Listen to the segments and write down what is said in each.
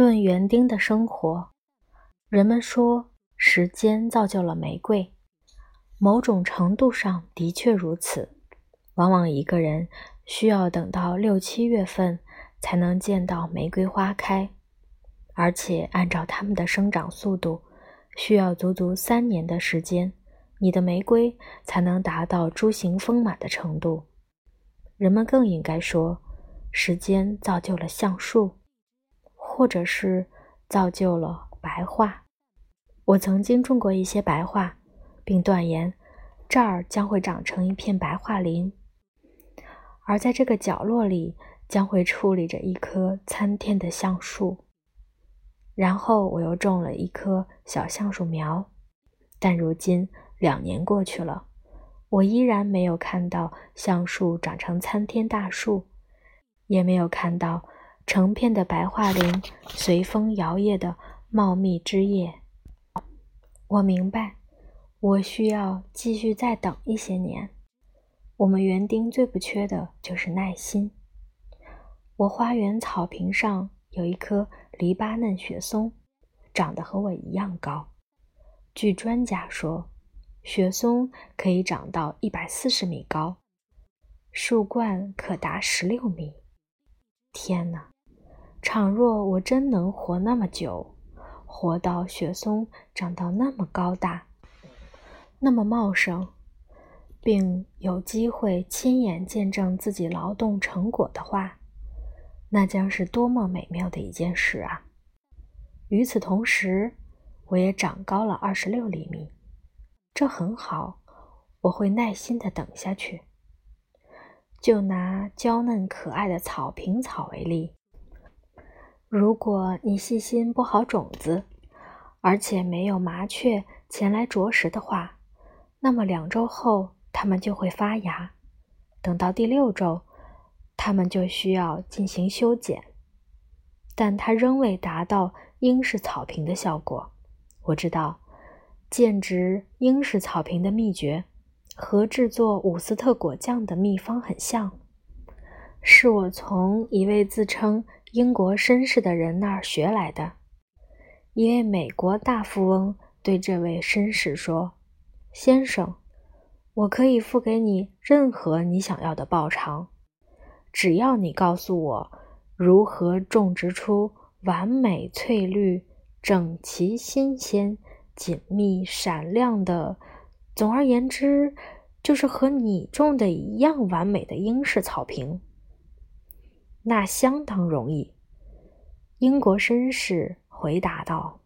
论园丁的生活，人们说时间造就了玫瑰，某种程度上的确如此。往往一个人需要等到六七月份才能见到玫瑰花开，而且按照它们的生长速度，需要足足三年的时间，你的玫瑰才能达到株形丰满的程度。人们更应该说，时间造就了橡树。或者是造就了白桦。我曾经种过一些白桦，并断言这儿将会长成一片白桦林，而在这个角落里将会矗立着一棵参天的橡树。然后我又种了一棵小橡树苗，但如今两年过去了，我依然没有看到橡树长成参天大树，也没有看到。成片的白桦林随风摇曳的茂密枝叶，我明白，我需要继续再等一些年。我们园丁最不缺的就是耐心。我花园草坪上有一棵黎巴嫩雪松，长得和我一样高。据专家说，雪松可以长到一百四十米高，树冠可达十六米。天哪！倘若我真能活那么久，活到雪松长到那么高大、那么茂盛，并有机会亲眼见证自己劳动成果的话，那将是多么美妙的一件事啊！与此同时，我也长高了二十六厘米，这很好，我会耐心地等下去。就拿娇嫩可爱的草坪草为例。如果你细心播好种子，而且没有麻雀前来啄食的话，那么两周后它们就会发芽。等到第六周，它们就需要进行修剪，但它仍未达到英式草坪的效果。我知道，建植英式草坪的秘诀和制作伍斯特果酱的秘方很像，是我从一位自称。英国绅士的人那儿学来的，一位美国大富翁对这位绅士说：“先生，我可以付给你任何你想要的报偿，只要你告诉我如何种植出完美翠绿、整齐、新鲜、紧密、闪亮的，总而言之，就是和你种的一样完美的英式草坪。”那相当容易，英国绅士回答道：“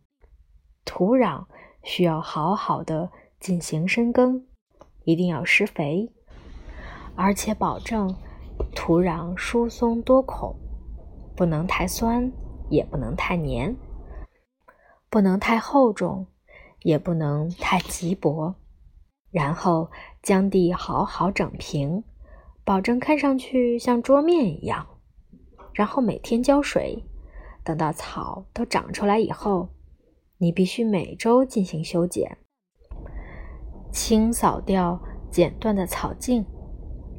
土壤需要好好的进行深耕，一定要施肥，而且保证土壤疏松多孔，不能太酸，也不能太黏，不能太厚重，也不能太瘠薄。然后将地好好整平，保证看上去像桌面一样。”然后每天浇水，等到草都长出来以后，你必须每周进行修剪，清扫掉剪断的草茎，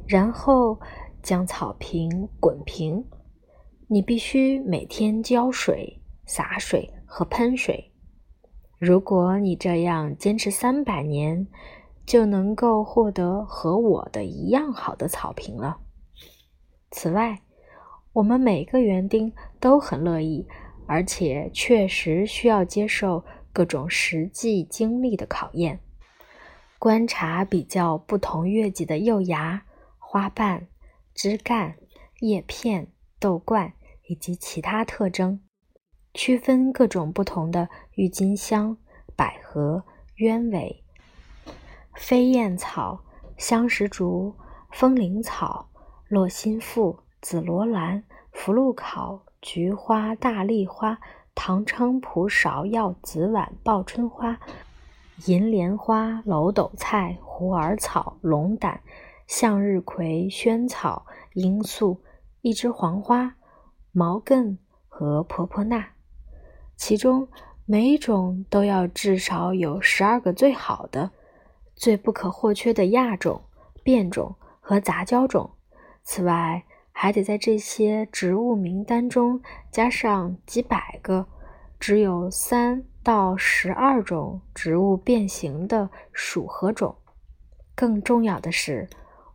然后将草坪滚平。你必须每天浇水、洒水和喷水。如果你这样坚持三百年，就能够获得和我的一样好的草坪了。此外，我们每个园丁都很乐意，而且确实需要接受各种实际经历的考验，观察比较不同月季的幼芽、花瓣、枝干、叶片、豆冠以及其他特征，区分各种不同的郁金香、百合、鸢尾、飞燕草、香石竹、风铃草、洛心腹。紫罗兰、福禄考、菊花、大丽花、唐菖蒲、芍药、紫菀、报春花、银莲花、楼斗菜、虎耳草、龙胆、向日葵、萱草、罂粟、一枝黄花、毛茛和婆婆纳，其中每一种都要至少有十二个最好的、最不可或缺的亚种、变种和杂交种。此外，还得在这些植物名单中加上几百个只有三到十二种植物变形的属和种。更重要的是，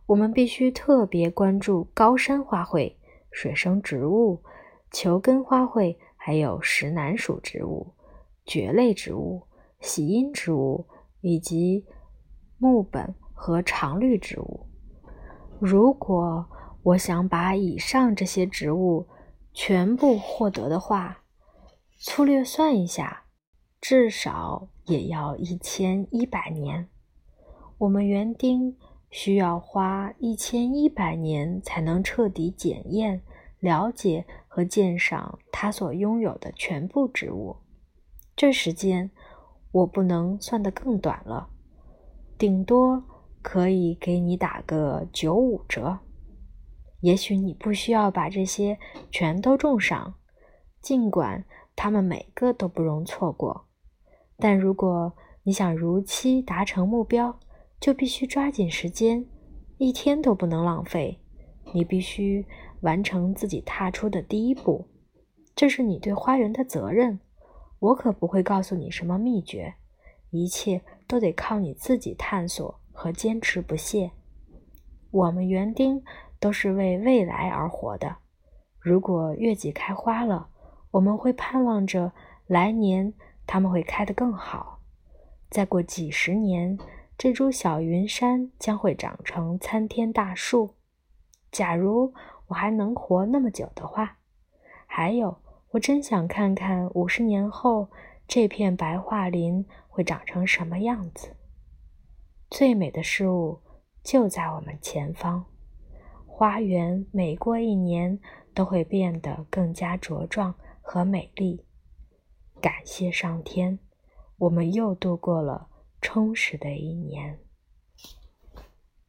我们必须特别关注高山花卉、水生植物、球根花卉，还有石楠属植物、蕨类植物、喜阴植物以及木本和常绿植物。如果我想把以上这些植物全部获得的话，粗略算一下，至少也要一千一百年。我们园丁需要花一千一百年才能彻底检验、了解和鉴赏他所拥有的全部植物。这时间我不能算得更短了，顶多可以给你打个九五折。也许你不需要把这些全都种上，尽管它们每个都不容错过。但如果你想如期达成目标，就必须抓紧时间，一天都不能浪费。你必须完成自己踏出的第一步，这是你对花园的责任。我可不会告诉你什么秘诀，一切都得靠你自己探索和坚持不懈。我们园丁都是为未来而活的。如果月季开花了，我们会盼望着来年它们会开得更好。再过几十年。这株小云杉将会长成参天大树。假如我还能活那么久的话，还有，我真想看看五十年后这片白桦林会长成什么样子。最美的事物就在我们前方，花园每过一年都会变得更加茁壮和美丽。感谢上天，我们又度过了。充实的一年。